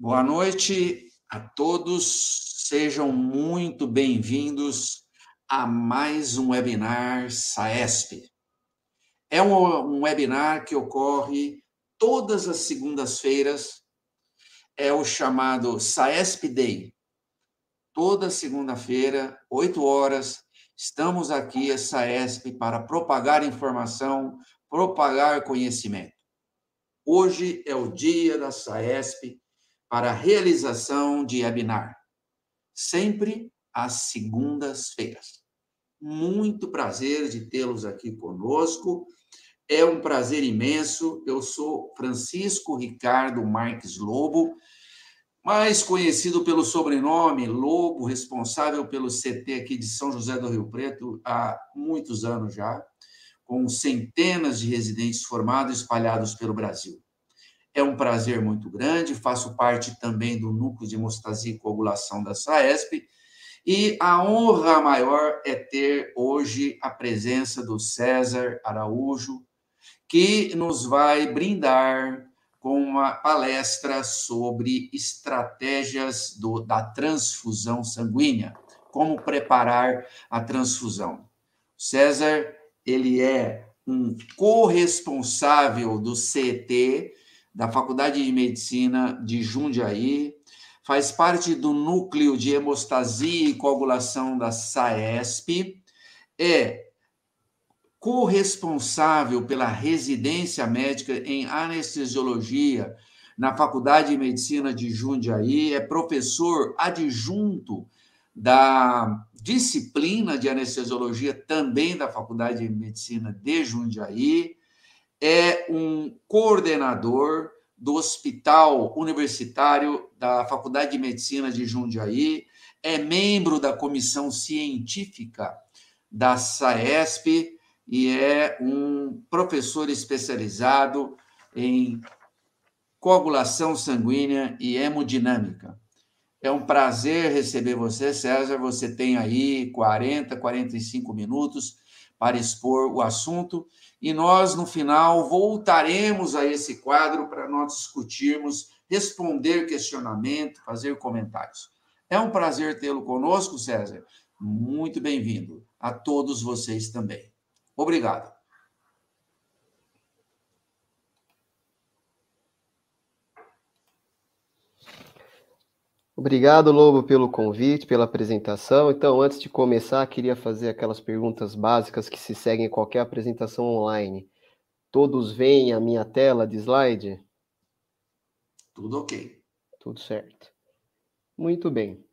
Boa noite a todos, sejam muito bem-vindos a mais um webinar SAESP. É um, webinar que ocorre todas as segundas-feiras, é o chamado SAESP Day. Toda segunda-feira, 8 horas, estamos aqui, a SAESP, para propagar informação, propagar conhecimento. Hoje é o dia da SAESP, para a realização de webinar, sempre às segundas-feiras. Muito prazer de tê-los aqui conosco. É um prazer imenso. Eu sou Francisco Ricardo Marques Lobo, mais conhecido pelo sobrenome Lobo, responsável pelo CT aqui de São José do Rio Preto há muitos anos já, com centenas de residentes formados espalhados pelo Brasil. É um prazer muito grande, faço parte também do núcleo de hemostasia e coagulação da SAESP, e a honra maior é ter hoje a presença do César Araújo, que nos vai brindar com uma palestra sobre estratégias do, da transfusão sanguínea, como preparar a transfusão. César, ele é um corresponsável do CET, da Faculdade de Medicina de Jundiaí, faz parte do núcleo de hemostasia e coagulação da SAESP, é corresponsável pela residência médica em anestesiologia na Faculdade de Medicina de Jundiaí, é professor adjunto da disciplina de anestesiologia também da Faculdade de Medicina de Jundiaí, é um coordenador do Hospital Universitário da Faculdade de Medicina de Jundiaí, é membro da comissão científica da SAESP e é um professor especializado em coagulação sanguínea e hemodinâmica. É um prazer receber você, César. Você tem aí 40, 45 minutos para expor o assunto e nós, no final, voltaremos a esse quadro para nós discutirmos, responder questionamento, fazer comentários. É um prazer tê-lo conosco, César. Muito bem-vindo. A todos vocês também. Obrigado. Obrigado, Lobo, pelo convite, pela apresentação. Então, antes de começar, queria fazer aquelas perguntas básicas que se seguem em qualquer apresentação online. Todos veem a minha tela de slide? Tudo ok. Tudo certo. Muito bem.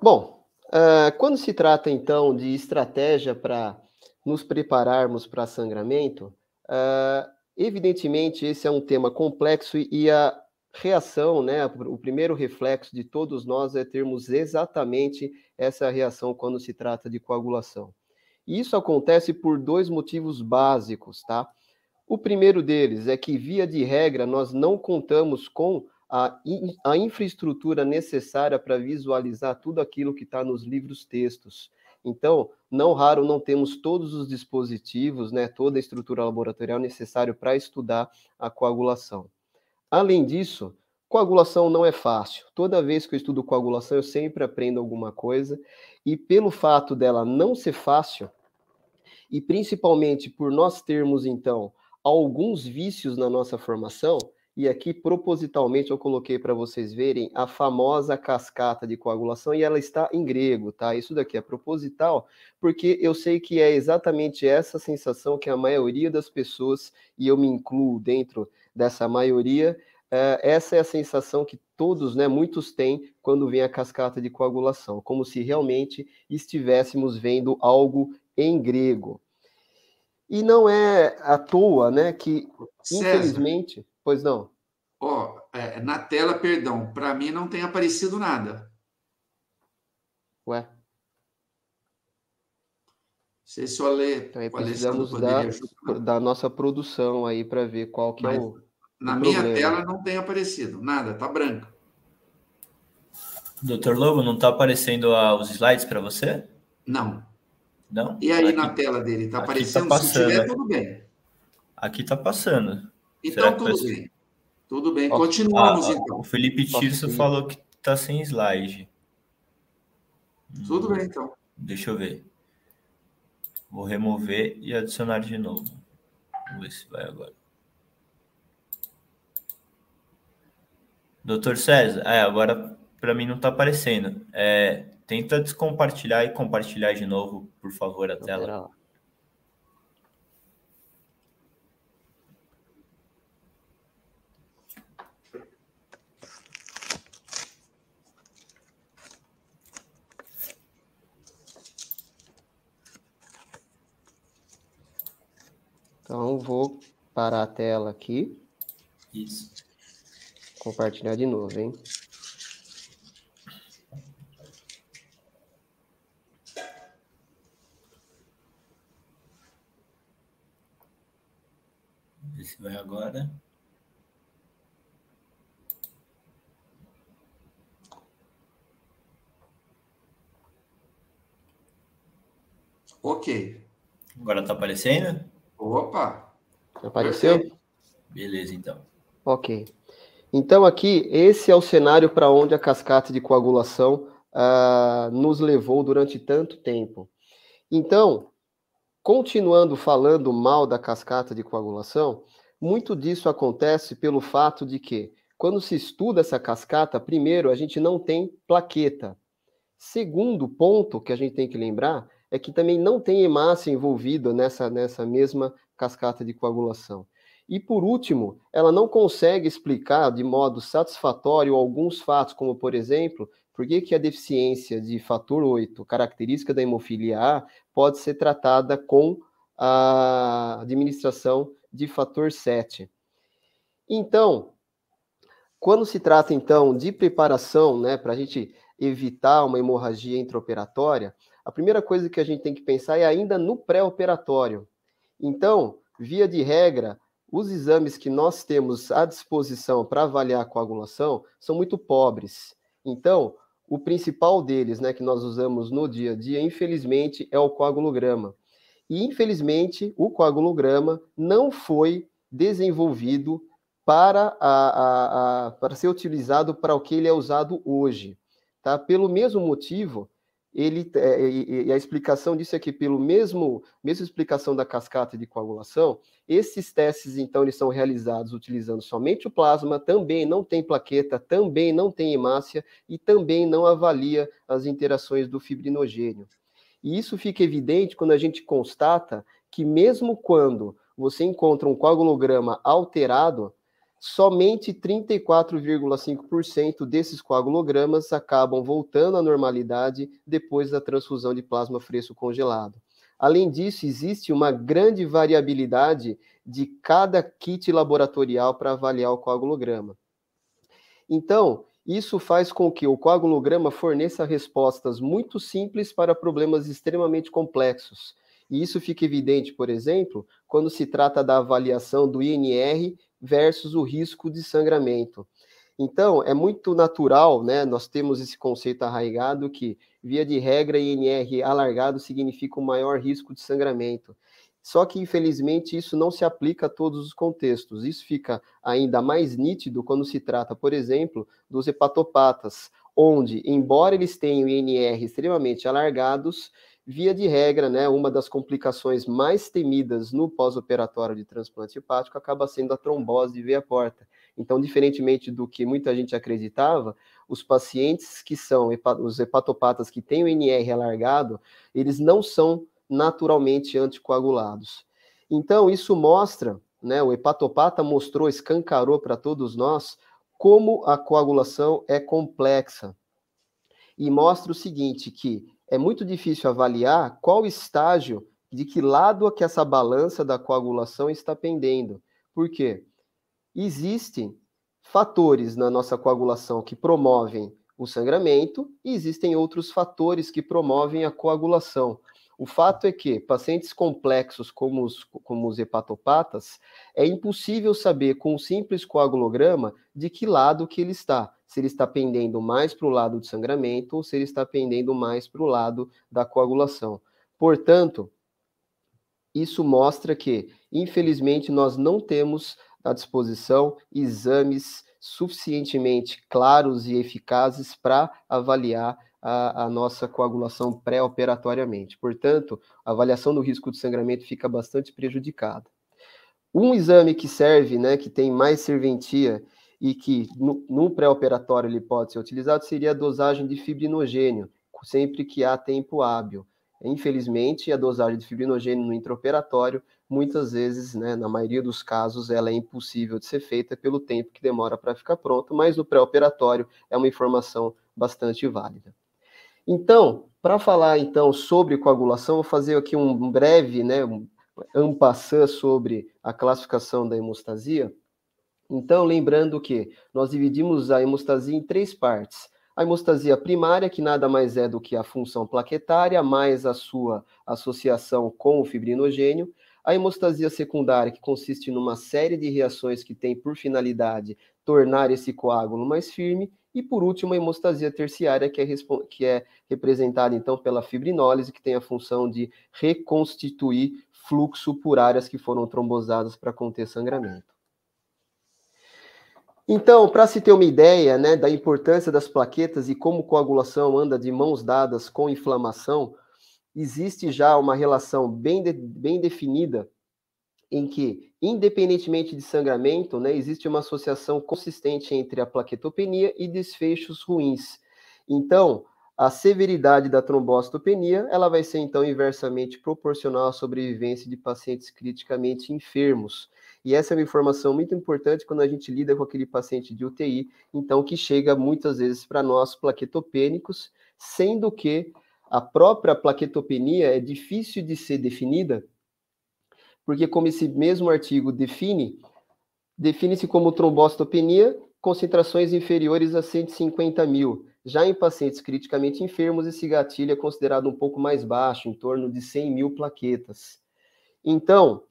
Bom, uh, quando se trata então de estratégia para nos prepararmos para sangramento, uh, evidentemente esse é um tema complexo e a reação, né, o primeiro reflexo de todos nós é termos exatamente essa reação quando se trata de coagulação. E isso acontece por dois motivos básicos, tá? O primeiro deles é que, via de regra, nós não contamos com a, a infraestrutura necessária para visualizar tudo aquilo que está nos livros textos. Então, não raro não temos todos os dispositivos, né, toda a estrutura laboratorial necessária para estudar a coagulação. Além disso, coagulação não é fácil. Toda vez que eu estudo coagulação, eu sempre aprendo alguma coisa, e pelo fato dela não ser fácil, e principalmente por nós termos, então, alguns vícios na nossa formação, e aqui propositalmente eu coloquei para vocês verem a famosa cascata de coagulação e ela está em grego, tá? Isso daqui é proposital, porque eu sei que é exatamente essa sensação que a maioria das pessoas, e eu me incluo dentro dessa maioria, é, essa é a sensação que todos, né, muitos têm quando vem a cascata de coagulação, como se realmente estivéssemos vendo algo em grego. E não é à toa, né, que César, infelizmente, pois não. Ó, é, na tela, perdão, para mim não tem aparecido nada. Ué. Sei se o Ale, então, aí precisamos da, da nossa produção aí para ver qual que é Mas, é o. Na o minha problema. tela não tem aparecido nada, tá branco. Doutor Lobo, não está aparecendo os slides para você? Não. Não? E aí aqui, na tela dele, está tá aparecendo? Tá Se tiver, tudo bem. Aqui está passando. Então, tudo bem. Tudo bem, continuamos ah, então. O Felipe Tirso falou que está sem slide. Tudo bem, então. Deixa eu ver. Vou remover e adicionar de novo. Vamos ver se vai agora. Doutor César, é, agora para mim não está aparecendo. É, Tenta descompartilhar e compartilhar de novo, por favor, a Vou tela. Então, vou parar a tela aqui. Isso. Compartilhar de novo, hein? vai agora. Ok. Agora tá aparecendo? Opa! Apareceu? Beleza, então. Ok. Então, aqui, esse é o cenário para onde a cascata de coagulação uh, nos levou durante tanto tempo. Então, continuando falando mal da cascata de coagulação, muito disso acontece pelo fato de que, quando se estuda essa cascata, primeiro, a gente não tem plaqueta. Segundo ponto que a gente tem que lembrar é que também não tem hemácia envolvida nessa, nessa mesma cascata de coagulação. E por último, ela não consegue explicar de modo satisfatório alguns fatos, como por exemplo, por que, que a deficiência de fator 8, característica da hemofilia A, pode ser tratada com a administração de fator 7. Então, quando se trata então de preparação, né, para a gente evitar uma hemorragia intraoperatória, a primeira coisa que a gente tem que pensar é ainda no pré-operatório. Então, via de regra, os exames que nós temos à disposição para avaliar a coagulação são muito pobres. Então, o principal deles, né, que nós usamos no dia a dia, infelizmente, é o coagulograma. E, infelizmente, o coagulograma não foi desenvolvido para, a, a, a, para ser utilizado para o que ele é usado hoje. Tá? Pelo mesmo motivo ele é, e a explicação disso é que pelo mesmo mesma explicação da cascata de coagulação, esses testes então eles são realizados utilizando somente o plasma, também não tem plaqueta, também não tem hemácia e também não avalia as interações do fibrinogênio. E isso fica evidente quando a gente constata que mesmo quando você encontra um coagulograma alterado, somente 34,5% desses coagulogramas acabam voltando à normalidade depois da transfusão de plasma fresco congelado. Além disso, existe uma grande variabilidade de cada kit laboratorial para avaliar o coagulograma. Então, isso faz com que o coagulograma forneça respostas muito simples para problemas extremamente complexos. E isso fica evidente, por exemplo, quando se trata da avaliação do INR versus o risco de sangramento. Então, é muito natural, né? Nós temos esse conceito arraigado que, via de regra, INR alargado significa um maior risco de sangramento. Só que, infelizmente, isso não se aplica a todos os contextos. Isso fica ainda mais nítido quando se trata, por exemplo, dos hepatopatas, onde, embora eles tenham INR extremamente alargados, Via de regra, né, uma das complicações mais temidas no pós-operatório de transplante hepático acaba sendo a trombose de veia porta. Então, diferentemente do que muita gente acreditava, os pacientes que são os hepatopatas que têm o NR alargado, eles não são naturalmente anticoagulados. Então, isso mostra, né, o hepatopata mostrou, escancarou para todos nós como a coagulação é complexa. E mostra o seguinte, que é muito difícil avaliar qual estágio, de que lado é que essa balança da coagulação está pendendo. Por quê? Existem fatores na nossa coagulação que promovem o sangramento e existem outros fatores que promovem a coagulação. O fato é que pacientes complexos como os, como os hepatopatas, é impossível saber com um simples coagulograma de que lado que ele está se ele está pendendo mais para o lado do sangramento ou se ele está pendendo mais para o lado da coagulação. Portanto, isso mostra que, infelizmente, nós não temos à disposição exames suficientemente claros e eficazes para avaliar a, a, nossa coagulação pré-operatoriamente. Portanto, a avaliação do risco de sangramento fica bastante prejudicada. Um exame que serve, né, que tem mais serventia e que no, no pré-operatório ele pode ser utilizado seria a dosagem de fibrinogênio, sempre que há tempo hábil. Infelizmente, a dosagem de fibrinogênio no intraoperatório, muitas vezes, né, na maioria dos casos, ela é impossível de ser feita pelo tempo que demora para ficar pronto, mas no pré-operatório é uma informação bastante válida. Então, para falar então sobre coagulação, vou fazer aqui um breve, né, um sobre a classificação da hemostasia. Então, lembrando que nós dividimos a hemostasia em três partes. A hemostasia primária, que nada mais é do que a função plaquetária, mais a sua associação com o fibrinogênio. A hemostasia secundária, que consiste numa série de reações que tem por finalidade tornar esse coágulo mais firme. E, por último, a hemostasia terciária, que é, que é representada, então, pela fibrinólise, que tem a função de reconstituir fluxo por áreas que foram trombosadas para conter sangramento. Então, para se ter uma ideia né, da importância das plaquetas e como coagulação anda de mãos dadas com inflamação, existe já uma relação bem, de, bem definida em que, independentemente de sangramento, né, existe uma associação consistente entre a plaquetopenia e desfechos ruins. Então, a severidade da trombocitopenia ela vai ser então inversamente proporcional à sobrevivência de pacientes criticamente enfermos. E essa é uma informação muito importante quando a gente lida com aquele paciente de UTI, então que chega muitas vezes para nós plaquetopênicos, sendo que a própria plaquetopenia é difícil de ser definida, porque como esse mesmo artigo define, define-se como trombocitopenia concentrações inferiores a 150 mil. Já em pacientes criticamente enfermos, esse gatilho é considerado um pouco mais baixo, em torno de 100 mil plaquetas. Então,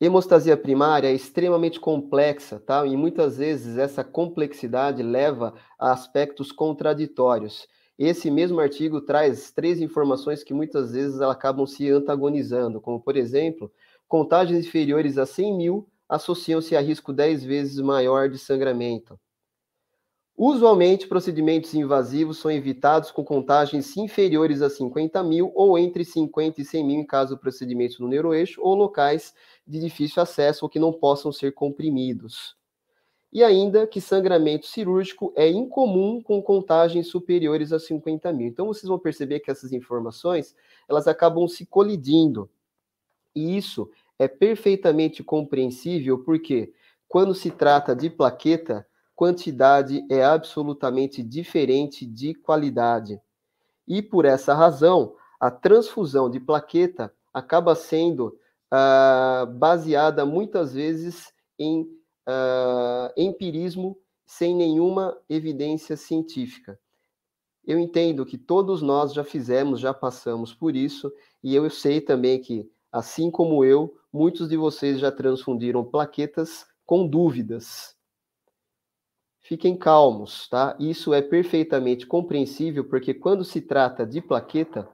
Hemostasia primária é extremamente complexa, tá? E muitas vezes essa complexidade leva a aspectos contraditórios. Esse mesmo artigo traz três informações que muitas vezes acabam se antagonizando, como, por exemplo, contagens inferiores a 100 mil associam-se a risco 10 vezes maior de sangramento. Usualmente, procedimentos invasivos são evitados com contagens inferiores a 50 mil ou entre 50 e 100 mil em caso do procedimento no neuroeixo ou locais de difícil acesso ou que não possam ser comprimidos. E ainda que sangramento cirúrgico é incomum com contagens superiores a 50 mil. Então, vocês vão perceber que essas informações, elas acabam se colidindo. E isso é perfeitamente compreensível porque, quando se trata de plaqueta, quantidade é absolutamente diferente de qualidade. E por essa razão, a transfusão de plaqueta acaba sendo uh, baseada muitas vezes em uh, empirismo sem nenhuma evidência científica. Eu entendo que todos nós já fizemos, já passamos por isso, e eu sei também que, assim como eu, muitos de vocês já transfundiram plaquetas com dúvidas fiquem calmos, tá? Isso é perfeitamente compreensível, porque quando se trata de plaqueta,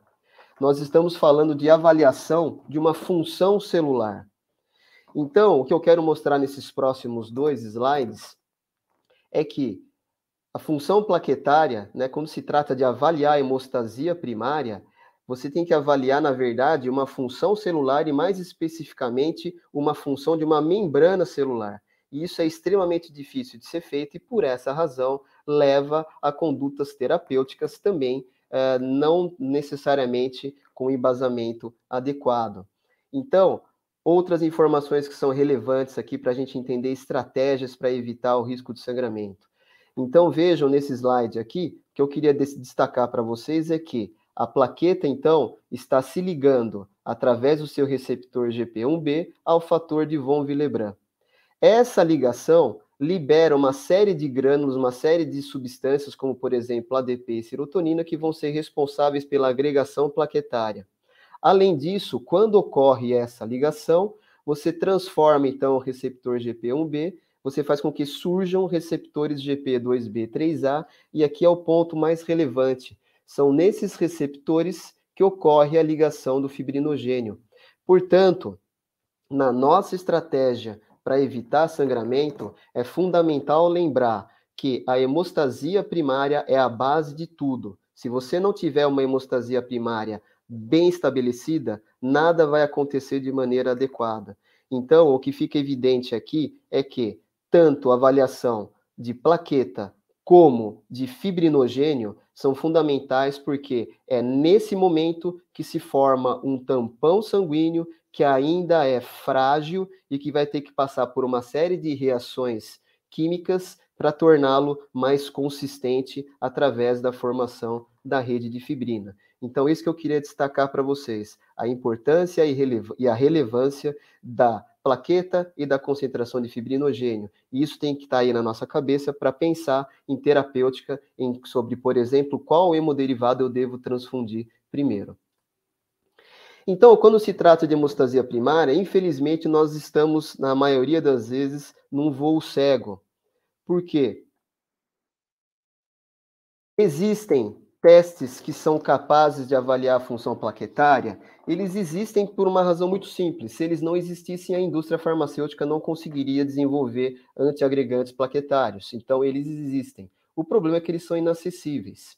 nós estamos falando de avaliação de uma função celular. Então, o que eu quero mostrar nesses próximos dois slides é que a função plaquetária, né, quando se trata de avaliar a hemostasia primária, você tem que avaliar, na verdade, uma função celular e, mais especificamente, uma função de uma membrana celular. E isso é extremamente difícil de ser feito e, por essa razão, leva a condutas terapêuticas também, eh, não necessariamente com embasamento adequado. Então, outras informações que são relevantes aqui para a gente entender estratégias para evitar o risco de sangramento. Então, vejam nesse slide aqui, que eu queria destacar para vocês é que a plaqueta, então, está se ligando através do seu receptor GP1B ao fator de von Willebrand. Essa ligação libera uma série de grânulos, uma série de substâncias, como por exemplo ADP e serotonina, que vão ser responsáveis pela agregação plaquetária. Além disso, quando ocorre essa ligação, você transforma então o receptor GP1B, você faz com que surjam receptores GP2B3A, e aqui é o ponto mais relevante. São nesses receptores que ocorre a ligação do fibrinogênio. Portanto, na nossa estratégia para evitar sangramento, é fundamental lembrar que a hemostasia primária é a base de tudo. Se você não tiver uma hemostasia primária bem estabelecida, nada vai acontecer de maneira adequada. Então, o que fica evidente aqui é que tanto a avaliação de plaqueta como de fibrinogênio são fundamentais porque é nesse momento que se forma um tampão sanguíneo que ainda é frágil e que vai ter que passar por uma série de reações químicas para torná-lo mais consistente através da formação da rede de fibrina. Então, isso que eu queria destacar para vocês: a importância e a relevância da plaqueta e da concentração de fibrinogênio. E isso tem que estar tá aí na nossa cabeça para pensar em terapêutica, em, sobre, por exemplo, qual hemoderivado eu devo transfundir primeiro. Então, quando se trata de hemostasia primária, infelizmente nós estamos, na maioria das vezes, num voo cego. Por quê? Existem testes que são capazes de avaliar a função plaquetária, eles existem por uma razão muito simples. Se eles não existissem, a indústria farmacêutica não conseguiria desenvolver antiagregantes plaquetários. Então, eles existem. O problema é que eles são inacessíveis.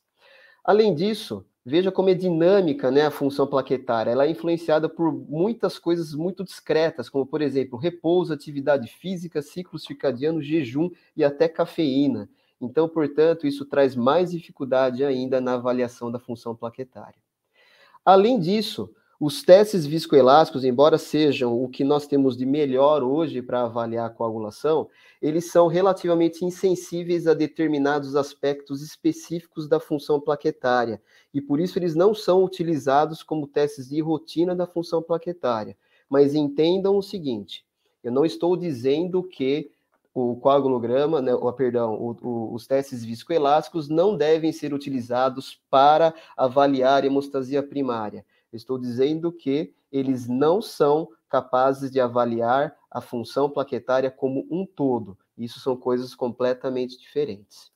Além disso, Veja como é dinâmica né, a função plaquetária. Ela é influenciada por muitas coisas muito discretas, como, por exemplo, repouso, atividade física, ciclo circadiano, jejum e até cafeína. Então, portanto, isso traz mais dificuldade ainda na avaliação da função plaquetária. Além disso, os testes viscoelásticos, embora sejam o que nós temos de melhor hoje para avaliar a coagulação, eles são relativamente insensíveis a determinados aspectos específicos da função plaquetária, e por isso eles não são utilizados como testes de rotina da função plaquetária. Mas entendam o seguinte: eu não estou dizendo que o coagulograma, né, ou, perdão, o, o, os testes viscoelásticos não devem ser utilizados para avaliar hemostasia primária. Estou dizendo que eles não são capazes de avaliar a função plaquetária como um todo. Isso são coisas completamente diferentes.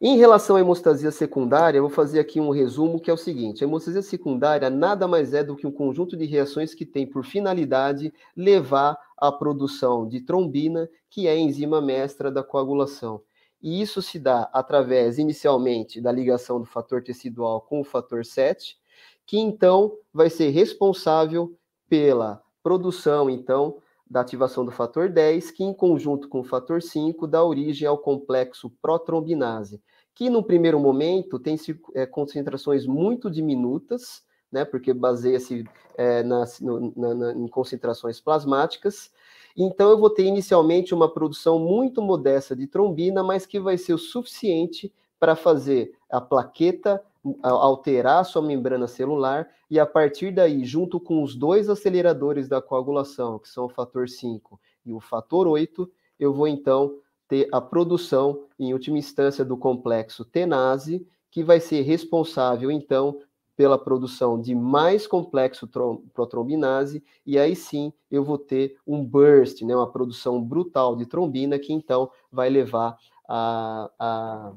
Em relação à hemostasia secundária, eu vou fazer aqui um resumo que é o seguinte: a hemostasia secundária nada mais é do que um conjunto de reações que tem por finalidade levar à produção de trombina, que é a enzima mestra da coagulação. e isso se dá através, inicialmente, da ligação do fator tecidual com o fator 7, que então vai ser responsável pela produção, então, da ativação do fator 10, que em conjunto com o fator 5 dá origem ao complexo protrombinase, que no primeiro momento tem é, concentrações muito diminutas, né, porque baseia-se é, nas, na, na, em concentrações plasmáticas. Então, eu vou ter inicialmente uma produção muito modesta de trombina, mas que vai ser o suficiente para fazer a plaqueta alterar sua membrana celular e a partir daí, junto com os dois aceleradores da coagulação, que são o fator 5 e o fator 8, eu vou então ter a produção, em última instância, do complexo tenase, que vai ser responsável então pela produção de mais complexo protrombinase, e aí sim eu vou ter um burst, né, uma produção brutal de trombina, que então vai levar a, a,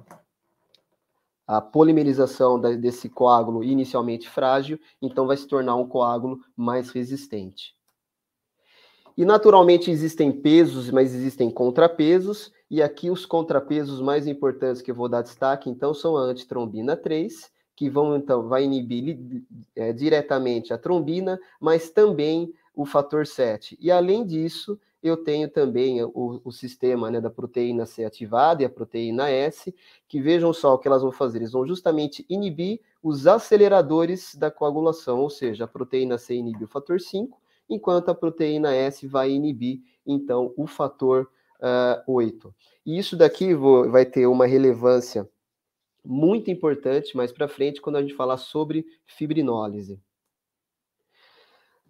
a polimerização desse coágulo inicialmente frágil, então vai se tornar um coágulo mais resistente. E naturalmente existem pesos, mas existem contrapesos, e aqui os contrapesos mais importantes que eu vou dar destaque, então, são a antitrombina 3, que vão então vai inibir é, diretamente a trombina, mas também o fator 7. E além disso, eu tenho também o, o sistema né, da proteína C ativada e a proteína S, que vejam só o que elas vão fazer. Eles vão justamente inibir os aceleradores da coagulação, ou seja, a proteína C inibe o fator 5, enquanto a proteína S vai inibir, então, o fator uh, 8. E isso daqui vou, vai ter uma relevância muito importante mais para frente quando a gente falar sobre fibrinólise.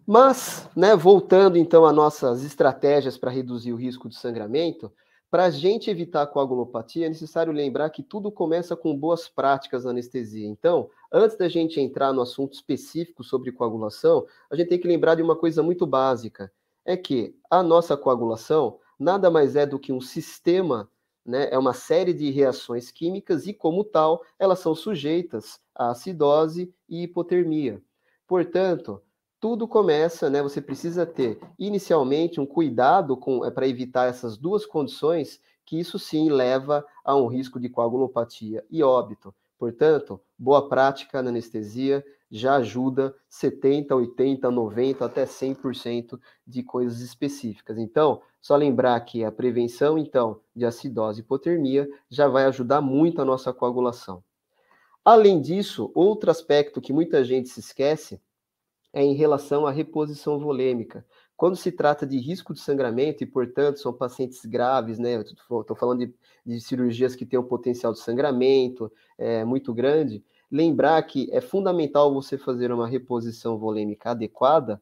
Mas, né, voltando então às nossas estratégias para reduzir o risco de sangramento, para a gente evitar a coagulopatia, é necessário lembrar que tudo começa com boas práticas na anestesia. Então, antes da gente entrar no assunto específico sobre coagulação, a gente tem que lembrar de uma coisa muito básica: é que a nossa coagulação nada mais é do que um sistema né, é uma série de reações químicas e, como tal, elas são sujeitas à acidose e hipotermia. Portanto, tudo começa, né, você precisa ter inicialmente um cuidado com é, para evitar essas duas condições, que isso sim leva a um risco de coagulopatia e óbito. Portanto, boa prática na anestesia já ajuda 70, 80, 90 até 100% de coisas específicas. Então, só lembrar que a prevenção, então, de acidose e hipotermia já vai ajudar muito a nossa coagulação. Além disso, outro aspecto que muita gente se esquece é em relação à reposição volêmica. Quando se trata de risco de sangramento, e portanto são pacientes graves, né? Estou falando de, de, cirurgias que têm um potencial de sangramento é, muito grande, lembrar que é fundamental você fazer uma reposição volêmica adequada,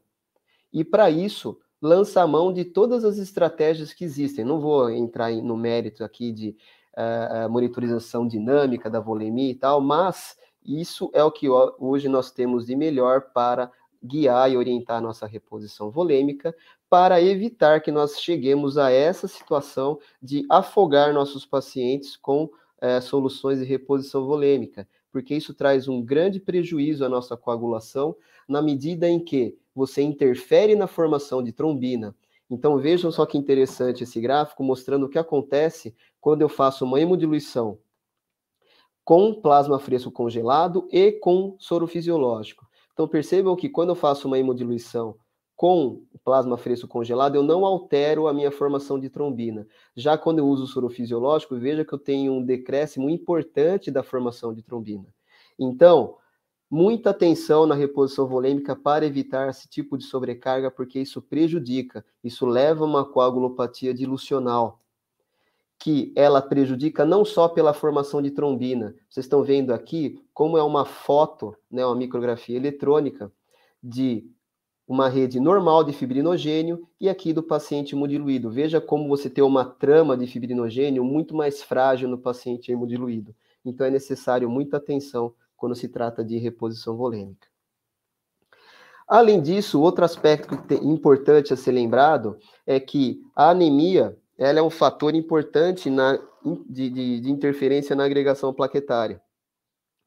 e para isso lança a mão de todas as estratégias que existem. Não vou entrar no mérito aqui de uh, monitorização dinâmica da volemia e tal, mas isso é o que hoje nós temos de melhor para guiar e orientar a nossa reposição volêmica, para evitar que nós cheguemos a essa situação de afogar nossos pacientes com uh, soluções de reposição volêmica, porque isso traz um grande prejuízo à nossa coagulação, na medida em que você interfere na formação de trombina. Então vejam só que interessante esse gráfico mostrando o que acontece quando eu faço uma hemodiluição com plasma fresco congelado e com soro fisiológico. Então percebam que quando eu faço uma hemodiluição com plasma fresco congelado, eu não altero a minha formação de trombina. Já quando eu uso o soro fisiológico, veja que eu tenho um decréscimo importante da formação de trombina. Então, Muita atenção na reposição volêmica para evitar esse tipo de sobrecarga, porque isso prejudica, isso leva a uma coagulopatia dilucional, que ela prejudica não só pela formação de trombina. Vocês estão vendo aqui como é uma foto, né, uma micrografia eletrônica de uma rede normal de fibrinogênio e aqui do paciente hemodiluído. Veja como você tem uma trama de fibrinogênio muito mais frágil no paciente hemodiluído. Então é necessário muita atenção quando se trata de reposição volêmica. Além disso, outro aspecto importante a ser lembrado é que a anemia ela é um fator importante na, de, de, de interferência na agregação plaquetária.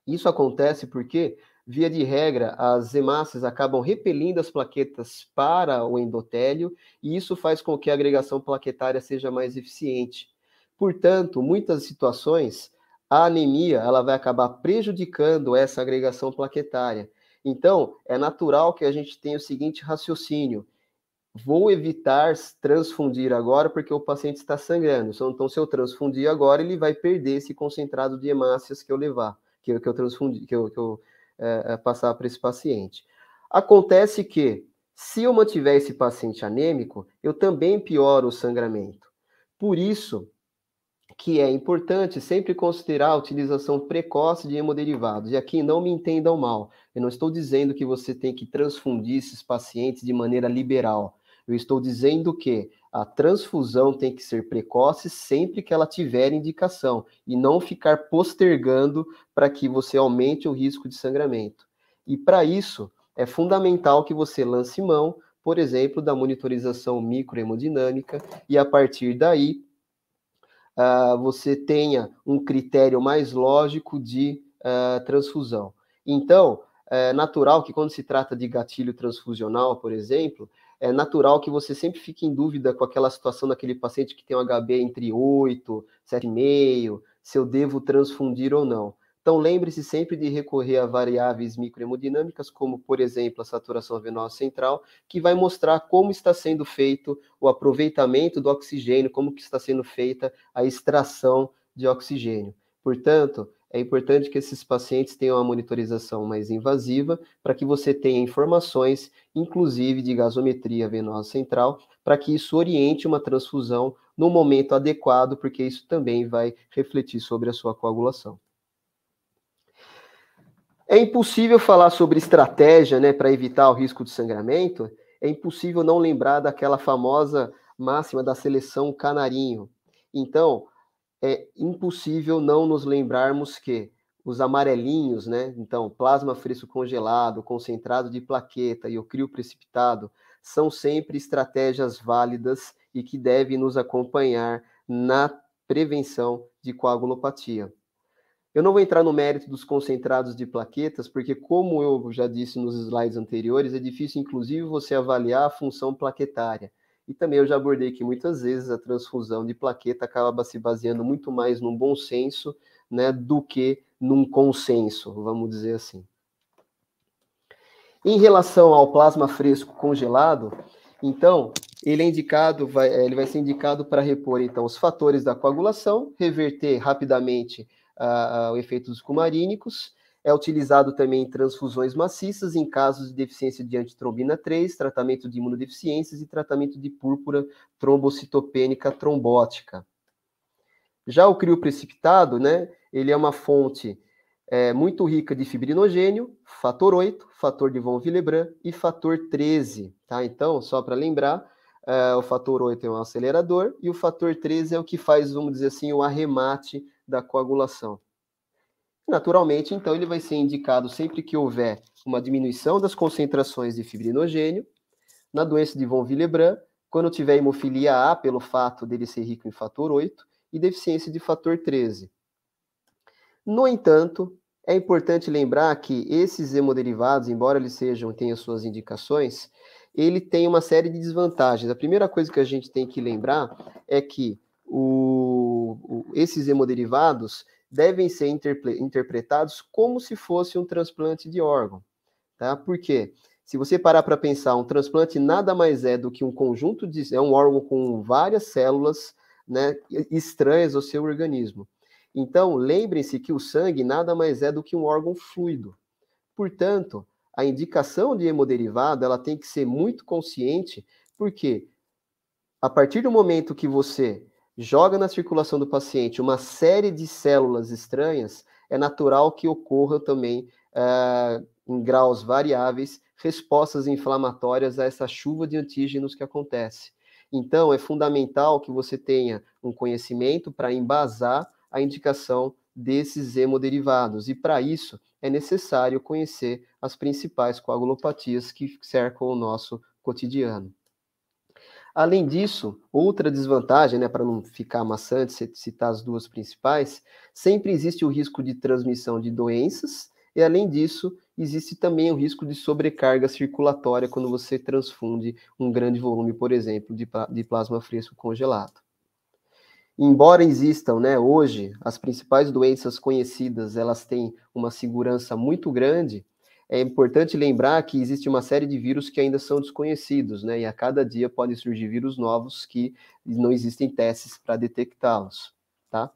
Isso acontece porque, via de regra, as hemácias acabam repelindo as plaquetas para o endotélio, e isso faz com que a agregação plaquetária seja mais eficiente. Portanto, muitas situações, a anemia ela vai acabar prejudicando essa agregação plaquetária. Então, é natural que a gente tenha o seguinte raciocínio: vou evitar transfundir agora porque o paciente está sangrando. Então, se eu transfundir agora, ele vai perder esse concentrado de hemácias que eu levar, que eu, que eu transfundi, que eu, que eu é, passar para esse paciente. Acontece que, se eu mantiver esse paciente anêmico, eu também pioro o sangramento. Por isso que é importante sempre considerar a utilização precoce de hemoderivados. E aqui não me entendam mal, eu não estou dizendo que você tem que transfundir esses pacientes de maneira liberal. Eu estou dizendo que a transfusão tem que ser precoce sempre que ela tiver indicação e não ficar postergando para que você aumente o risco de sangramento. E para isso, é fundamental que você lance mão, por exemplo, da monitorização microhemodinâmica e a partir daí uh, você tenha um critério mais lógico de uh, transfusão. Então, é natural que quando se trata de gatilho transfusional, por exemplo, é natural que você sempre fique em dúvida com aquela situação daquele paciente que tem um HB entre 8, 7,5, se eu devo transfundir ou não. Então, lembre-se sempre de recorrer a variáveis microhemodinâmicas, como, por exemplo, a saturação venosa central, que vai mostrar como está sendo feito o aproveitamento do oxigênio, como que está sendo feita a extração de oxigênio. Portanto, é importante que esses pacientes tenham uma monitorização mais invasiva para que você tenha informações, inclusive de gasometria venosa central, para que isso oriente uma transfusão no momento adequado, porque isso também vai refletir sobre a sua coagulação. É impossível falar sobre estratégia né, para evitar o risco de sangramento, é impossível não lembrar daquela famosa máxima da seleção canarinho. Então, é impossível não nos lembrarmos que os amarelinhos, né? Então, plasma fresco congelado, concentrado de plaqueta e o crio precipitado são sempre estratégias válidas e que devem nos acompanhar na prevenção de coagulopatia. Eu não vou entrar no mérito dos concentrados de plaquetas, porque, como eu já disse nos slides anteriores, é difícil, inclusive, você avaliar a função plaquetária. E também eu já abordei que muitas vezes a transfusão de plaqueta acaba se baseando muito mais num bom senso né, do que num consenso, vamos dizer assim. Em relação ao plasma fresco congelado, então, ele é indicado, vai, é, ele vai ser indicado para repor então os fatores da coagulação, reverter rapidamente uh, o efeito dos cumarínicos é utilizado também em transfusões maciças em casos de deficiência de antitrombina 3, tratamento de imunodeficiências e tratamento de púrpura trombocitopênica trombótica. Já o crio precipitado, né, ele é uma fonte é, muito rica de fibrinogênio, fator 8, fator de von Willebrand e fator 13, tá? Então, só para lembrar, é, o fator 8 é um acelerador e o fator 13 é o que faz, vamos dizer assim, o arremate da coagulação. Naturalmente, então, ele vai ser indicado sempre que houver uma diminuição das concentrações de fibrinogênio, na doença de von Willebrand, quando tiver hemofilia A, pelo fato dele ser rico em fator 8, e deficiência de fator 13. No entanto, é importante lembrar que esses hemoderivados, embora eles sejam tenham suas indicações, ele tem uma série de desvantagens. A primeira coisa que a gente tem que lembrar é que o, o, esses hemoderivados devem ser interpretados como se fosse um transplante de órgão, tá? Por quê? Se você parar para pensar, um transplante nada mais é do que um conjunto de é um órgão com várias células, né, estranhas ao seu organismo. Então, lembrem-se que o sangue nada mais é do que um órgão fluido. Portanto, a indicação de hemoderivado, ela tem que ser muito consciente, porque a partir do momento que você joga na circulação do paciente uma série de células estranhas, é natural que ocorra também, uh, em graus variáveis, respostas inflamatórias a essa chuva de antígenos que acontece. Então, é fundamental que você tenha um conhecimento para embasar a indicação desses hemoderivados. E para isso, é necessário conhecer as principais coagulopatias que cercam o nosso cotidiano. Além disso, outra desvantagem, né, para não ficar maçante citar as duas principais, sempre existe o risco de transmissão de doenças, e além disso, existe também o risco de sobrecarga circulatória quando você transfunde um grande volume, por exemplo, de, de plasma fresco congelado. embora existam, né, hoje, as principais doenças conhecidas, elas têm uma segurança muito grande, é importante lembrar que existe uma série de vírus que ainda são desconhecidos, né, e a cada dia podem surgir vírus novos que não existem testes para detectá-los, tá?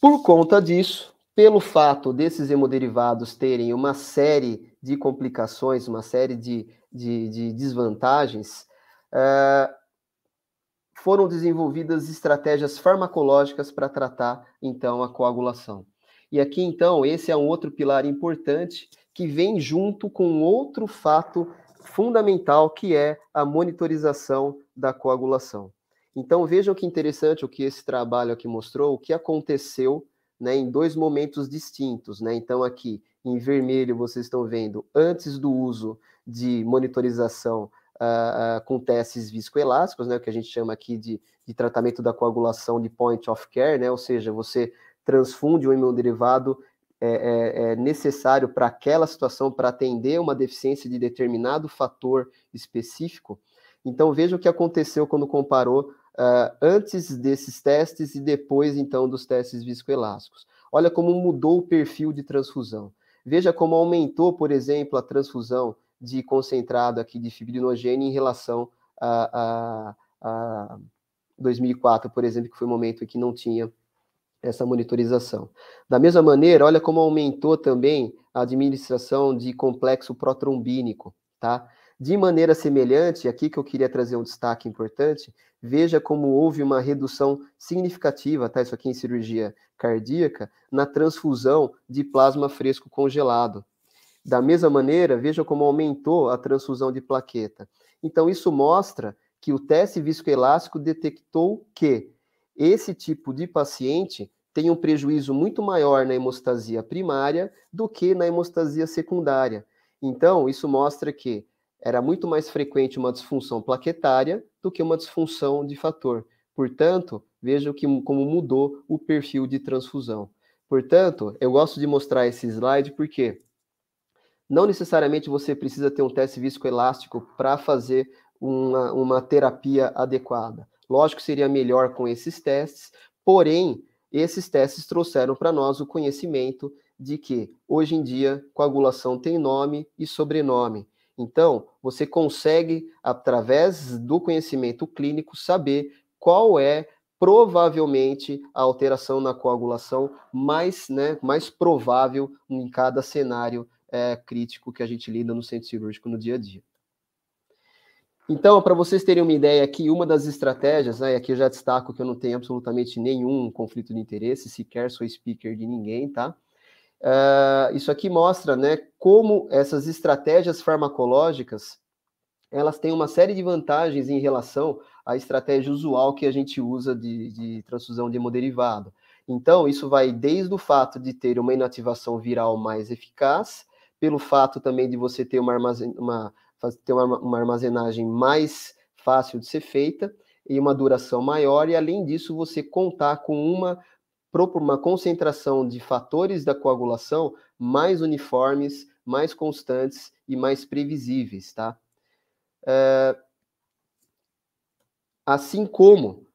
Por conta disso, pelo fato desses hemoderivados terem uma série de complicações, uma série de, de, de desvantagens, uh, foram desenvolvidas estratégias farmacológicas para tratar, então, a coagulação. E aqui, então, esse é um outro pilar importante que vem junto com outro fato fundamental, que é a monitorização da coagulação. Então, vejam que interessante o que esse trabalho aqui mostrou, o que aconteceu né, em dois momentos distintos. Né? Então, aqui em vermelho, vocês estão vendo antes do uso de monitorização uh, uh, com testes viscoelásticos, né, o que a gente chama aqui de, de, tratamento da coagulação de point of care, né, ou seja, você transfunde um imunoderivado é, é, é necessário para aquela situação, para atender uma deficiência de determinado fator específico. Então, veja o que aconteceu quando comparou uh, antes desses testes e depois, então, dos testes viscoelásticos. Olha como mudou o perfil de transfusão. Veja como aumentou, por exemplo, a transfusão de concentrado aqui de fibrinogênio em relação a, a, a 2004, por exemplo, que foi o um momento em que não tinha essa monitorização. Da mesma maneira, olha como aumentou também a administração de complexo protrombínico, tá? De maneira semelhante, aqui que eu queria trazer um destaque importante, veja como houve uma redução significativa, tá? Isso aqui em cirurgia cardíaca, na transfusão de plasma fresco congelado. Da mesma maneira, veja como aumentou a transfusão de plaqueta. Então, isso mostra que o teste viscoelástico detectou que esse tipo de paciente tem um prejuízo muito maior na hemostasia primária do que na hemostasia secundária. Então, isso mostra que era muito mais frequente uma disfunção plaquetária do que uma disfunção de fator. Portanto, vejam que, como mudou o perfil de transfusão. Portanto, eu gosto de mostrar esse slide porque não necessariamente você precisa ter um teste viscoelástico para fazer uma, uma terapia adequada. Lógico que seria melhor com esses testes, porém, esses testes trouxeram para nós o conhecimento de que, hoje em dia, coagulação tem nome e sobrenome. Então, você consegue, através do conhecimento clínico, saber qual é provavelmente a alteração na coagulação mais, né, mais provável em cada cenário é, crítico que a gente lida no centro cirúrgico no dia a dia. Então, para vocês terem uma ideia aqui, uma das estratégias, né, e aqui eu já destaco que eu não tenho absolutamente nenhum conflito de interesse, sequer sou speaker de ninguém, tá? Uh, isso aqui mostra né, como essas estratégias farmacológicas elas têm uma série de vantagens em relação à estratégia usual que a gente usa de, de transfusão de hemoderivado. Então, isso vai desde o fato de ter uma inativação viral mais eficaz, pelo fato também de você ter uma, armazen uma, ter uma, uma armazenagem mais fácil de ser feita e uma duração maior, e além disso, você contar com uma uma concentração de fatores da coagulação mais uniformes, mais constantes e mais previsíveis, tá? É... Assim como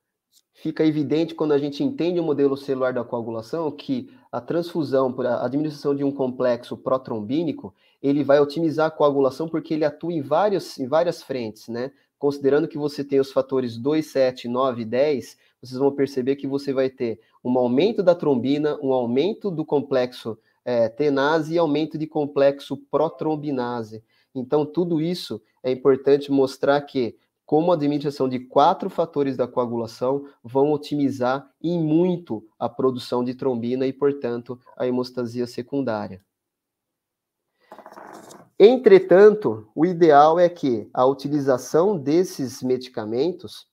fica evidente quando a gente entende o modelo celular da coagulação que a transfusão, por a administração de um complexo protrombínico, ele vai otimizar a coagulação porque ele atua em várias, em várias frentes, né? Considerando que você tem os fatores 2, 7, 9 e 10, vocês vão perceber que você vai ter um aumento da trombina, um aumento do complexo é, tenase e aumento de complexo protrombinase. Então, tudo isso é importante mostrar que, como a administração de quatro fatores da coagulação vão otimizar em muito a produção de trombina e, portanto, a hemostasia secundária. Entretanto, o ideal é que a utilização desses medicamentos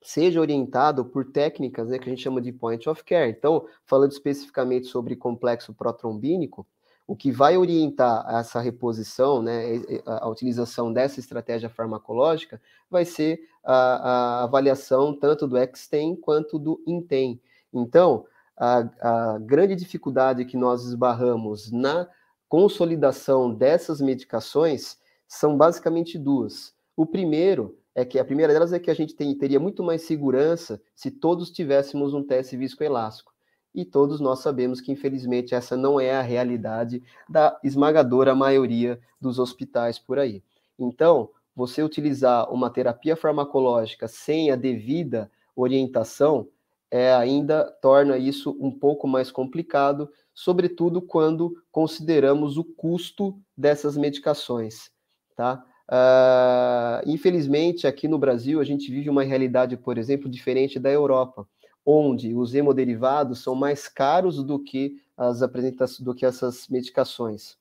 seja orientado por técnicas né, que a gente chama de point of care. Então, falando especificamente sobre complexo protrombínico, o que vai orientar essa reposição, né, a, utilização dessa estratégia farmacológica, vai ser a, a avaliação tanto do Extem quanto do Intem. Então, a, a grande dificuldade que nós esbarramos na consolidação dessas medicações são basicamente duas. O primeiro é que a primeira delas é que a gente tem, teria muito mais segurança se todos tivéssemos um teste viscoelástico. E todos nós sabemos que, infelizmente, essa não é a realidade da esmagadora maioria dos hospitais por aí. Então, você utilizar uma terapia farmacológica sem a devida orientação é, ainda torna isso um pouco mais complicado, sobretudo quando consideramos o custo dessas medicações, tá? Uh, infelizmente, aqui no Brasil, a gente vive uma realidade, por exemplo, diferente da Europa, onde os hemoderivados são mais caros do que as apresentações, do que essas medicações.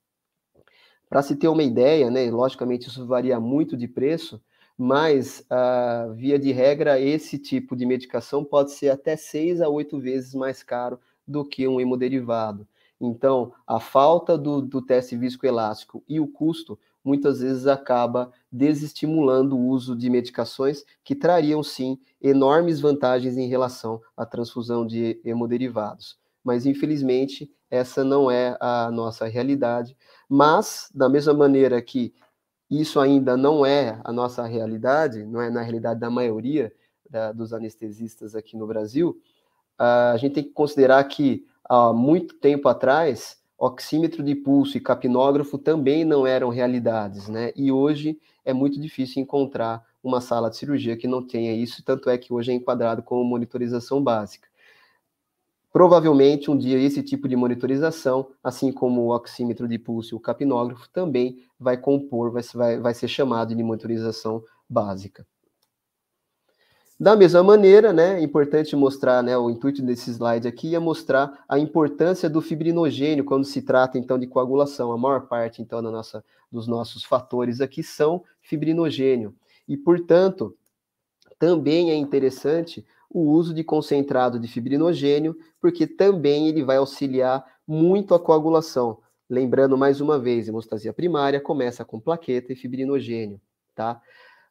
Para se ter uma ideia, né, logicamente isso varia muito de preço, mas, uh, via de regra, esse tipo de medicação pode ser até seis a oito vezes mais caro do que um hemoderivado. Então, a falta do, do teste viscoelástico e o custo muitas vezes acaba desestimulando o uso de medicações que trariam sim enormes vantagens em relação à transfusão de hemoderivados. Mas infelizmente essa não é a nossa realidade. Mas da mesma maneira que isso ainda não é a nossa realidade, não é na realidade da maioria da, dos anestesistas aqui no Brasil, a gente tem que considerar que há muito tempo atrás oxímetro de pulso e capnógrafo também não eram realidades, né? E hoje é muito difícil encontrar uma sala de cirurgia que não tenha isso, tanto é que hoje é enquadrado como monitorização básica. Provavelmente um dia esse tipo de monitorização, assim como o oxímetro de pulso e o capnógrafo, também vai compor, vai, vai, vai ser chamado de monitorização básica. Da mesma maneira, né, é importante mostrar, né, o intuito desse slide aqui é mostrar a importância do fibrinogênio quando se trata então de coagulação. A maior parte então da nossa, dos nossos fatores aqui são fibrinogênio. E, portanto, também é interessante o uso de concentrado de fibrinogênio, porque também ele vai auxiliar muito a coagulação. Lembrando mais uma vez, hemostasia primária começa com plaqueta e fibrinogênio, tá?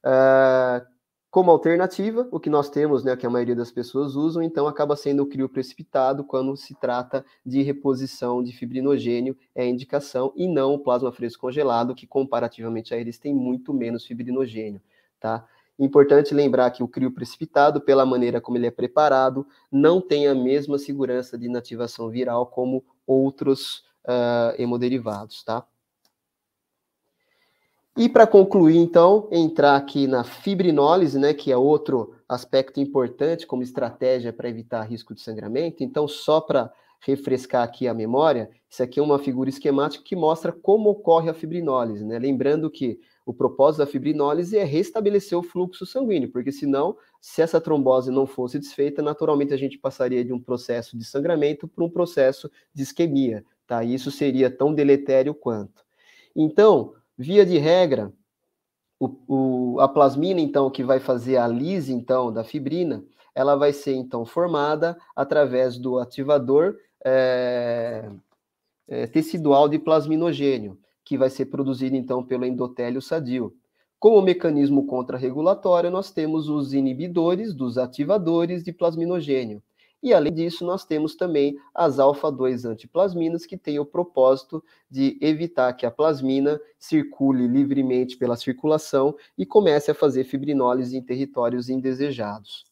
Uh, como alternativa, o que nós temos, né, que a maioria das pessoas usam, então acaba sendo o crio precipitado quando se trata de reposição de fibrinogênio, é indicação, e não o plasma fresco congelado, que comparativamente a eles tem muito menos fibrinogênio, tá? Importante lembrar que o crio precipitado, pela maneira como ele é preparado, não tem a mesma segurança de inativação viral como outros uh, hemoderivados, tá? E para concluir, então, entrar aqui na fibrinólise, né, que é outro aspecto importante como estratégia para evitar risco de sangramento. Então, só para refrescar aqui a memória, isso aqui é uma figura esquemática que mostra como ocorre a fibrinólise, né? Lembrando que o propósito da fibrinólise é restabelecer o fluxo sanguíneo, porque senão, se essa trombose não fosse desfeita, naturalmente a gente passaria de um processo de sangramento para um processo de isquemia, tá? E isso seria tão deletério quanto. Então, Via de regra, o, o, a plasmina, então, que vai fazer a lise, então, da fibrina, ela vai ser, então, formada através do ativador é, é, tecidual de plasminogênio, que vai ser produzido, então, pelo endotélio sadio. Como mecanismo contrarregulatório, nós temos os inibidores dos ativadores de plasminogênio. E além disso, nós temos também as alfa-2 antiplasminas, que têm o propósito de evitar que a plasmina circule livremente pela circulação e comece a fazer fibrinólise em territórios indesejados.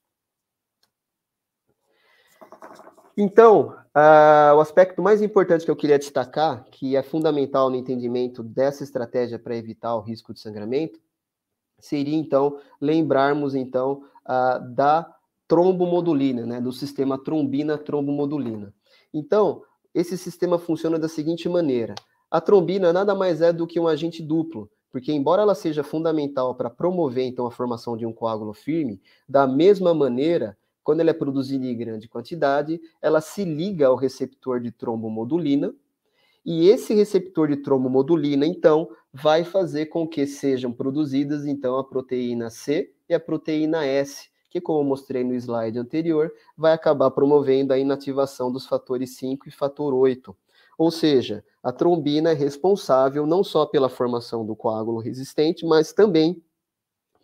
Então, uh, o aspecto mais importante que eu queria destacar, que é fundamental no entendimento dessa estratégia para evitar o risco de sangramento, seria então lembrarmos então uh, da trombomodulina, né, do sistema trombina-trombomodulina. Então, esse sistema funciona da seguinte maneira: a trombina nada mais é do que um agente duplo, porque embora ela seja fundamental para promover então a formação de um coágulo firme, da mesma maneira, quando ela é produzida em grande quantidade, ela se liga ao receptor de trombomodulina, e esse receptor de trombomodulina então vai fazer com que sejam produzidas então a proteína C e a proteína S, que, como eu mostrei no slide anterior, vai acabar promovendo a inativação dos fatores 5 e fator 8. Ou seja, a trombina é responsável não só pela formação do coágulo resistente, mas também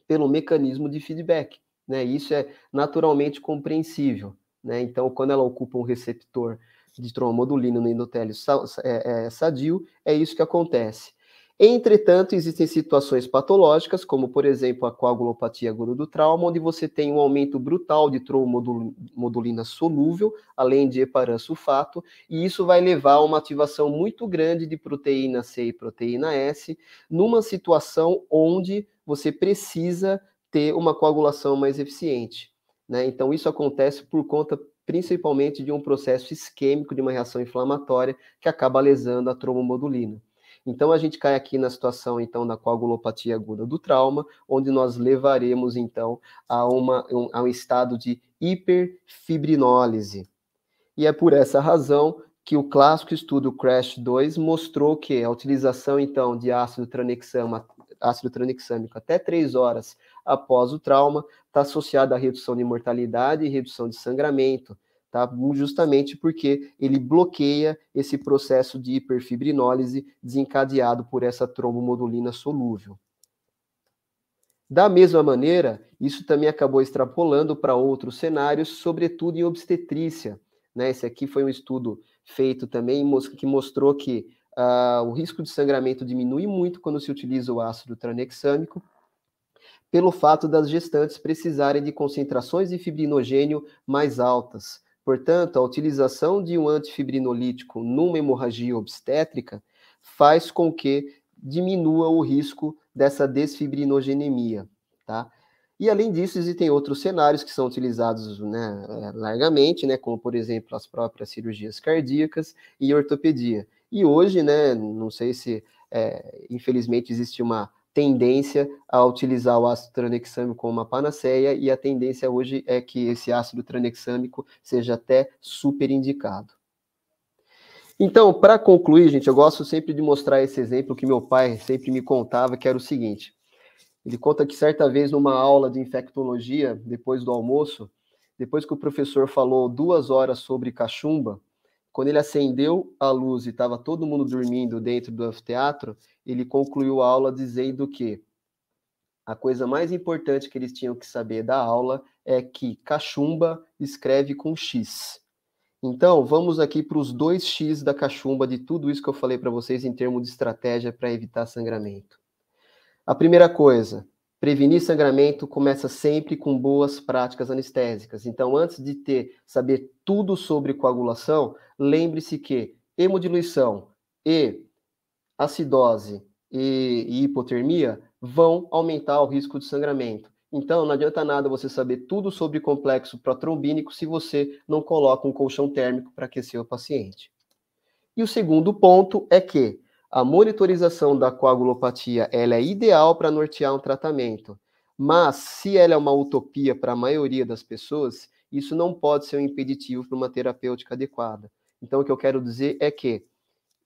pelo mecanismo de feedback. Né? Isso é naturalmente compreensível. Né? Então, quando ela ocupa um receptor de trombomodulina no endotélio é, é, sadio, é isso que acontece. Entretanto, existem situações patológicas, como por exemplo a coagulopatia aguda do trauma, onde você tem um aumento brutal de trombomodulina solúvel, além de heparan sulfato, e isso vai levar a uma ativação muito grande de proteína C e proteína S, numa situação onde você precisa ter uma coagulação mais eficiente. Né? Então, isso acontece por conta principalmente de um processo isquêmico, de uma reação inflamatória, que acaba lesando a trombomodulina. Então a gente cai aqui na situação então da coagulopatia aguda do trauma, onde nós levaremos então a, uma, um, a um estado de hiperfibrinólise. E é por essa razão que o clássico estudo CRASH 2 mostrou que a utilização então de ácido ácido tranexâmico até 3 horas após o trauma está associada à redução de mortalidade e redução de sangramento, tá? justamente porque ele bloqueia esse processo de hiperfibrinólise desencadeado por essa trombomodulina solúvel. Da mesma maneira, isso também acabou extrapolando para outros cenários, sobretudo em obstetrícia. Né? Esse aqui foi um estudo feito também que mostrou que uh, o risco de sangramento diminui muito quando se utiliza o ácido tranexâmico, pelo fato das gestantes precisarem de concentrações de fibrinogênio mais altas. Portanto, a utilização de um antifibrinolítico numa hemorragia obstétrica faz com que diminua o risco dessa desfibrinogenemia, tá? E além disso, existem outros cenários que são utilizados né, é, largamente, né, como por exemplo as próprias cirurgias cardíacas e ortopedia. E hoje, né, não sei se é, infelizmente existe uma tendência a utilizar o ácido tranexâmico como uma panaceia e a tendência hoje é que esse ácido tranexâmico seja até super indicado. Então, para concluir, gente, eu gosto sempre de mostrar esse exemplo que meu pai sempre me contava, que era o seguinte. Ele conta que certa vez numa aula de infectologia, depois do almoço, depois que o professor falou duas horas sobre cachumba, quando ele acendeu a luz e estava todo mundo dormindo dentro do anfiteatro, ele concluiu a aula dizendo que a coisa mais importante que eles tinham que saber da aula é que cachumba escreve com X. Então, vamos aqui para os dois X da cachumba de tudo isso que eu falei para vocês em termos de estratégia para evitar sangramento. A primeira coisa, Prevenir sangramento começa sempre com boas práticas anestésicas. Então, antes de ter saber tudo sobre coagulação, lembre-se que hemodiluição e acidose e, e hipotermia vão aumentar o risco de sangramento. Então, não adianta nada você saber tudo sobre complexo protrombínico se você não coloca um colchão térmico para aquecer o paciente. E o segundo ponto é que a monitorização da coagulopatia ela é ideal para nortear um tratamento, mas se ela é uma utopia para a maioria das pessoas, isso não pode ser um impeditivo para uma terapêutica adequada. Então, o que eu quero dizer é que,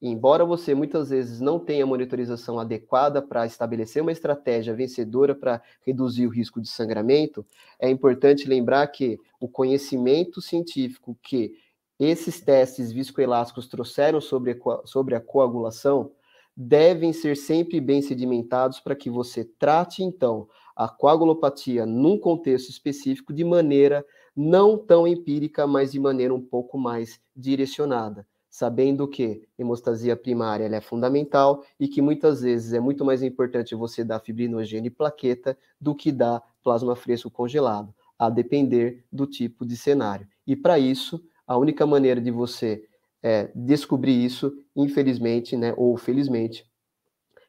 embora você muitas vezes não tenha monitorização adequada para estabelecer uma estratégia vencedora para reduzir o risco de sangramento, é importante lembrar que o conhecimento científico que esses testes viscoelásticos trouxeram sobre sobre a coagulação devem ser sempre bem sedimentados para que você trate, então, a coagulopatia num contexto específico de maneira não tão empírica, mas de maneira um pouco mais direcionada, sabendo que hemostasia primária é fundamental e que muitas vezes é muito mais importante você dar fibrinogênio e plaqueta do que dar plasma fresco congelado, a depender do tipo de cenário. E para isso, a única maneira de você é, descobrir isso, infelizmente, né, ou felizmente,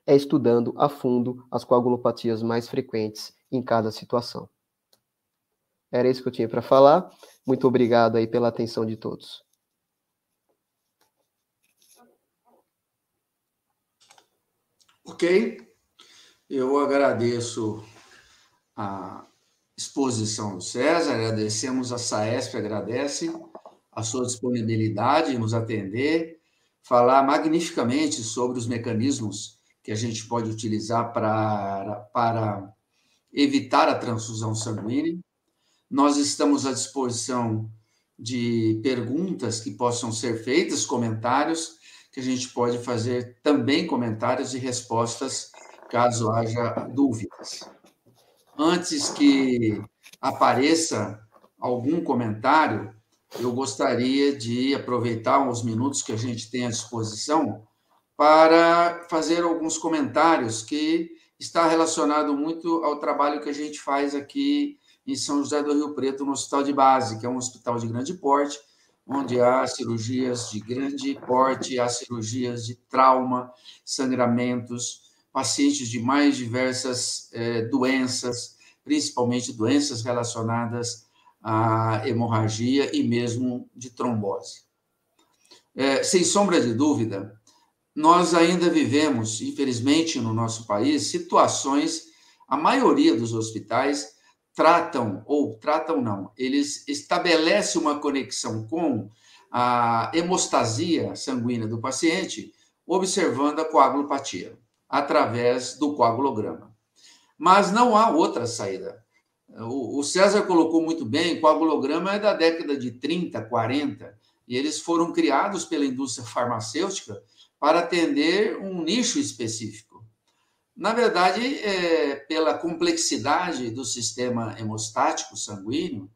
é estudando a fundo as coagulopatias mais frequentes em cada situação. Era isso que eu tinha para falar. Muito obrigado aí pela atenção de todos. Ok. Eu agradeço a exposição do César, agradecemos a SAESP, agradece a sua disponibilidade em nos atender, falar magnificamente sobre os mecanismos que a gente pode utilizar para, para evitar a transfusão sanguínea. Nós estamos à disposição de perguntas que possam ser feitas, comentários, que a gente pode fazer também comentários e respostas caso haja dúvidas. Antes que apareça algum comentário, eu gostaria de aproveitar os minutos que a gente tem à disposição para fazer alguns comentários que está relacionado muito ao trabalho que a gente faz aqui em São José do Rio Preto, no Hospital de Base, que é um hospital de grande porte, onde há cirurgias de grande porte, há cirurgias de trauma, sangramentos, pacientes de mais diversas eh, doenças, principalmente doenças relacionadas à hemorragia e mesmo de trombose. É, sem sombra de dúvida, nós ainda vivemos, infelizmente, no nosso país, situações, a maioria dos hospitais tratam, ou tratam não, eles estabelecem uma conexão com a hemostasia sanguínea do paciente, observando a coagulopatia, através do coagulograma. Mas não há outra saída. O César colocou muito bem, coagulograma é da década de 30, 40, e eles foram criados pela indústria farmacêutica para atender um nicho específico. Na verdade, é, pela complexidade do sistema hemostático sanguíneo,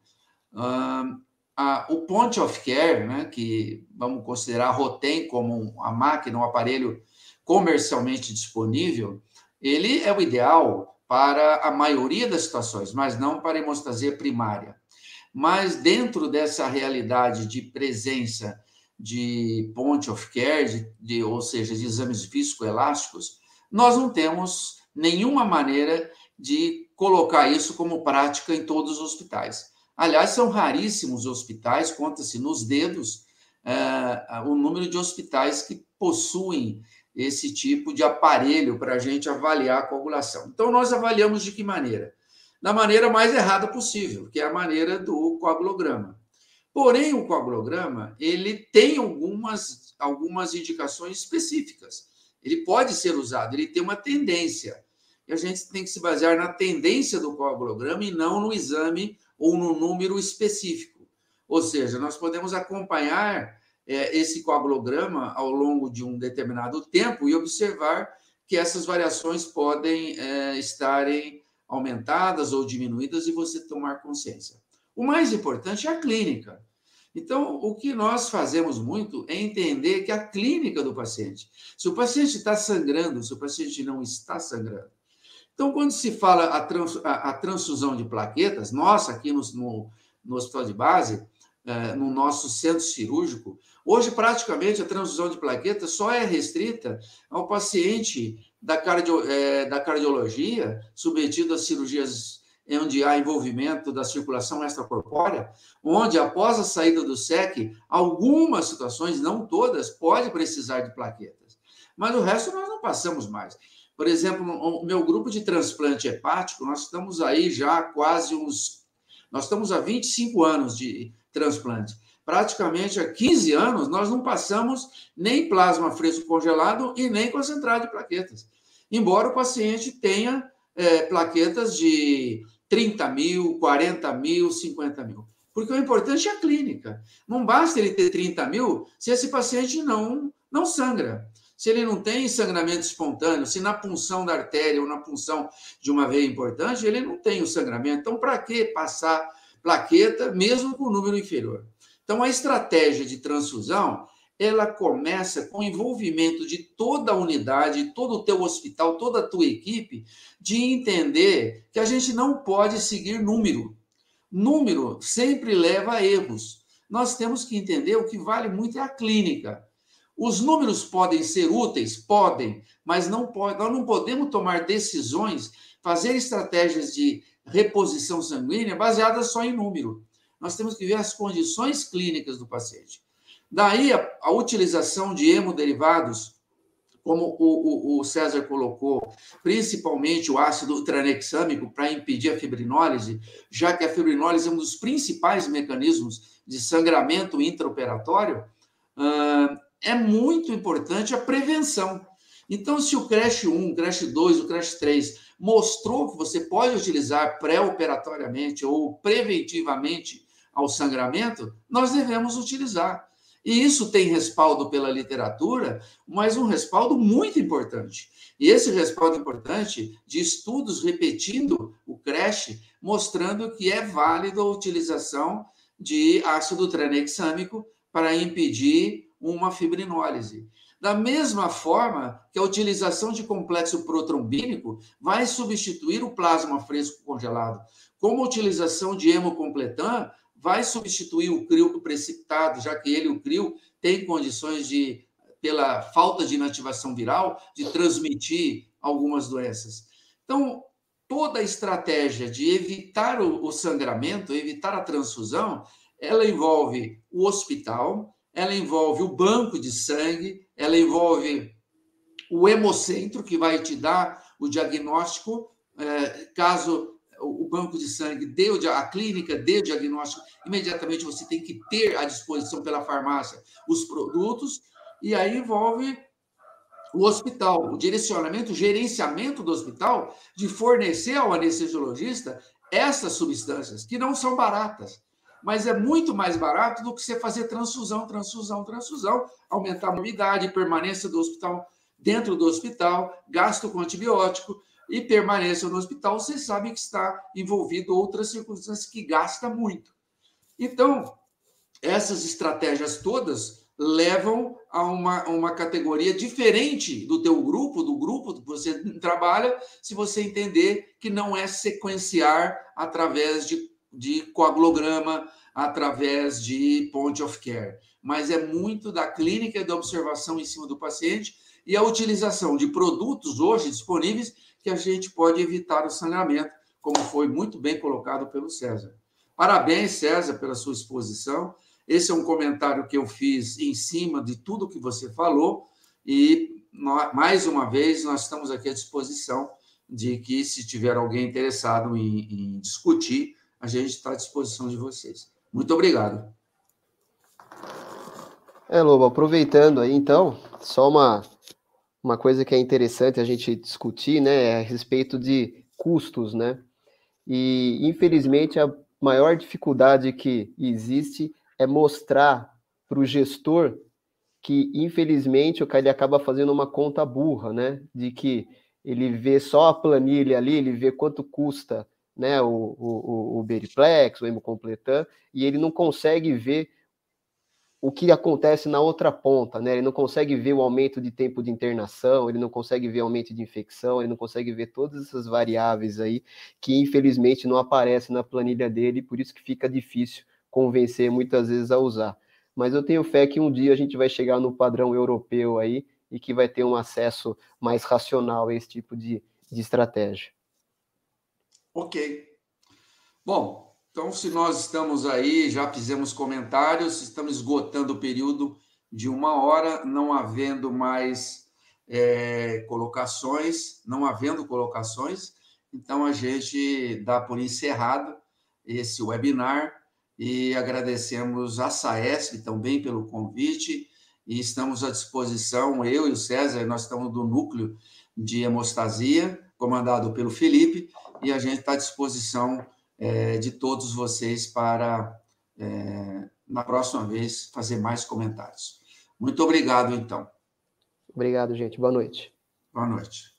a, o point of care, né, que vamos considerar a Rotem como a máquina, um aparelho comercialmente disponível, ele é o ideal para a maioria das situações, mas não para hemostasia primária. Mas dentro dessa realidade de presença de point of care, de, de, ou seja, de exames viscoelásticos, nós não temos nenhuma maneira de colocar isso como prática em todos os hospitais. Aliás, são raríssimos hospitais, conta-se nos dedos é, o número de hospitais que possuem esse tipo de aparelho para a gente avaliar a coagulação. Então, nós avaliamos de que maneira? Da maneira mais errada possível, que é a maneira do coagulograma. Porém, o coagulograma, ele tem algumas, algumas indicações específicas. Ele pode ser usado, ele tem uma tendência. E a gente tem que se basear na tendência do coagulograma e não no exame ou no número específico. Ou seja, nós podemos acompanhar é, esse coagulograma ao longo de um determinado tempo e observar que essas variações podem é, estarem aumentadas ou diminuídas e você tomar consciência. O mais importante é a clínica. Então, o que nós fazemos muito é entender que a clínica do paciente. Se o paciente está sangrando, se o paciente não está sangrando. Então, quando se fala a, trans, a, a transfusão de plaquetas, nós aqui no, no, no hospital de base, eh, no nosso centro cirúrgico, hoje praticamente a transfusão de plaquetas só é restrita ao paciente da, cardio, eh, da cardiologia submetido a cirurgias onde há envolvimento da circulação extracorpórea, onde após a saída do SEC, algumas situações, não todas, pode precisar de plaquetas. Mas o resto nós não passamos mais. Por exemplo, o meu grupo de transplante hepático, nós estamos aí já quase uns. Nós estamos há 25 anos de transplante. Praticamente há 15 anos, nós não passamos nem plasma fresco congelado e nem concentrado de plaquetas. Embora o paciente tenha é, plaquetas de 30 mil, 40 mil, 50 mil. Porque o importante é a clínica. Não basta ele ter 30 mil se esse paciente não, não sangra. Se ele não tem sangramento espontâneo, se na punção da artéria ou na punção de uma veia importante, ele não tem o sangramento. Então, para que passar plaqueta, mesmo com o número inferior? Então, a estratégia de transfusão ela começa com o envolvimento de toda a unidade, todo o teu hospital, toda a tua equipe, de entender que a gente não pode seguir número. Número sempre leva a erros. Nós temos que entender o que vale muito é a clínica. Os números podem ser úteis? Podem, mas não pode, nós não podemos tomar decisões, fazer estratégias de reposição sanguínea baseadas só em número. Nós temos que ver as condições clínicas do paciente. Daí a, a utilização de hemoderivados, como o, o, o, César colocou, principalmente o ácido tranexâmico para impedir a fibrinólise, já que a fibrinólise é um dos principais mecanismos de sangramento intraoperatório, é muito importante a prevenção. Então, se o CRASH 1, o CRASH 2, o CRASH 3 mostrou que você pode utilizar pré-operatoriamente ou preventivamente ao sangramento, nós devemos utilizar. E isso tem respaldo pela literatura, mas um respaldo muito importante. E esse respaldo importante de estudos repetindo o CRASH, mostrando que é válido a utilização de ácido tranexâmico para impedir uma fibrinólise. Da mesma forma que a utilização de complexo protrombínico vai substituir o plasma fresco congelado, como a utilização de hemocompletan vai substituir o crio precipitado, já que ele, o crio, tem condições de, pela falta de inativação viral, de transmitir algumas doenças. Então, toda a estratégia de evitar o, sangramento, evitar a transfusão, ela envolve o hospital, ela envolve o banco de sangue, ela envolve o hemocentro, que vai te dar o diagnóstico, é, caso o banco de sangue dê a clínica dê o diagnóstico, imediatamente você tem que ter à disposição pela farmácia os produtos, e aí envolve o hospital, o direcionamento, o gerenciamento do hospital de fornecer ao anestesiologista essas substâncias, que não são baratas, mas é muito mais barato do que você fazer transfusão, transfusão, transfusão, aumentar a mobilidade, permanência do hospital dentro do hospital, gasto com antibiótico e permanência no hospital, você sabe que está envolvido outras circunstâncias que gasta muito. Então, essas estratégias todas levam a uma, uma categoria diferente do teu grupo, do grupo que você trabalha, se você entender que não é sequenciar através de, de coagulograma, através de point of care, mas é muito da clínica e da observação em cima do paciente e a utilização de produtos hoje disponíveis que a gente pode evitar o sangramento, como foi muito bem colocado pelo César. Parabéns, César, pela sua exposição. Esse é um comentário que eu fiz em cima de tudo que você falou e mais uma vez nós estamos aqui à disposição de que se tiver alguém interessado em, em discutir, a gente está à disposição de vocês. Muito obrigado. É, Lobo, aproveitando aí então, só uma uma coisa que é interessante a gente discutir, né, é a respeito de custos, né? E infelizmente a maior dificuldade que existe é mostrar para o gestor que infelizmente o ele acaba fazendo uma conta burra, né? De que ele vê só a planilha ali, ele vê quanto custa, né? O, o, o Beriplex, o Hemocompletan, e ele não consegue ver o que acontece na outra ponta, né? Ele não consegue ver o aumento de tempo de internação, ele não consegue ver o aumento de infecção, ele não consegue ver todas essas variáveis aí que infelizmente não aparecem na planilha dele, por isso que fica difícil convencer muitas vezes a usar. Mas eu tenho fé que um dia a gente vai chegar no padrão europeu aí e que vai ter um acesso mais racional a esse tipo de, de estratégia. Ok. Bom, então, se nós estamos aí, já fizemos comentários, estamos esgotando o período de uma hora, não havendo mais é, colocações, não havendo colocações, então a gente dá por encerrado esse webinar e agradecemos a SAESP também pelo convite e estamos à disposição, eu e o César, nós estamos do núcleo de hemostasia, comandado pelo Felipe, e a gente está à disposição é, de todos vocês para, é, na próxima vez, fazer mais comentários. Muito obrigado, então. Obrigado, gente. Boa noite. Boa noite.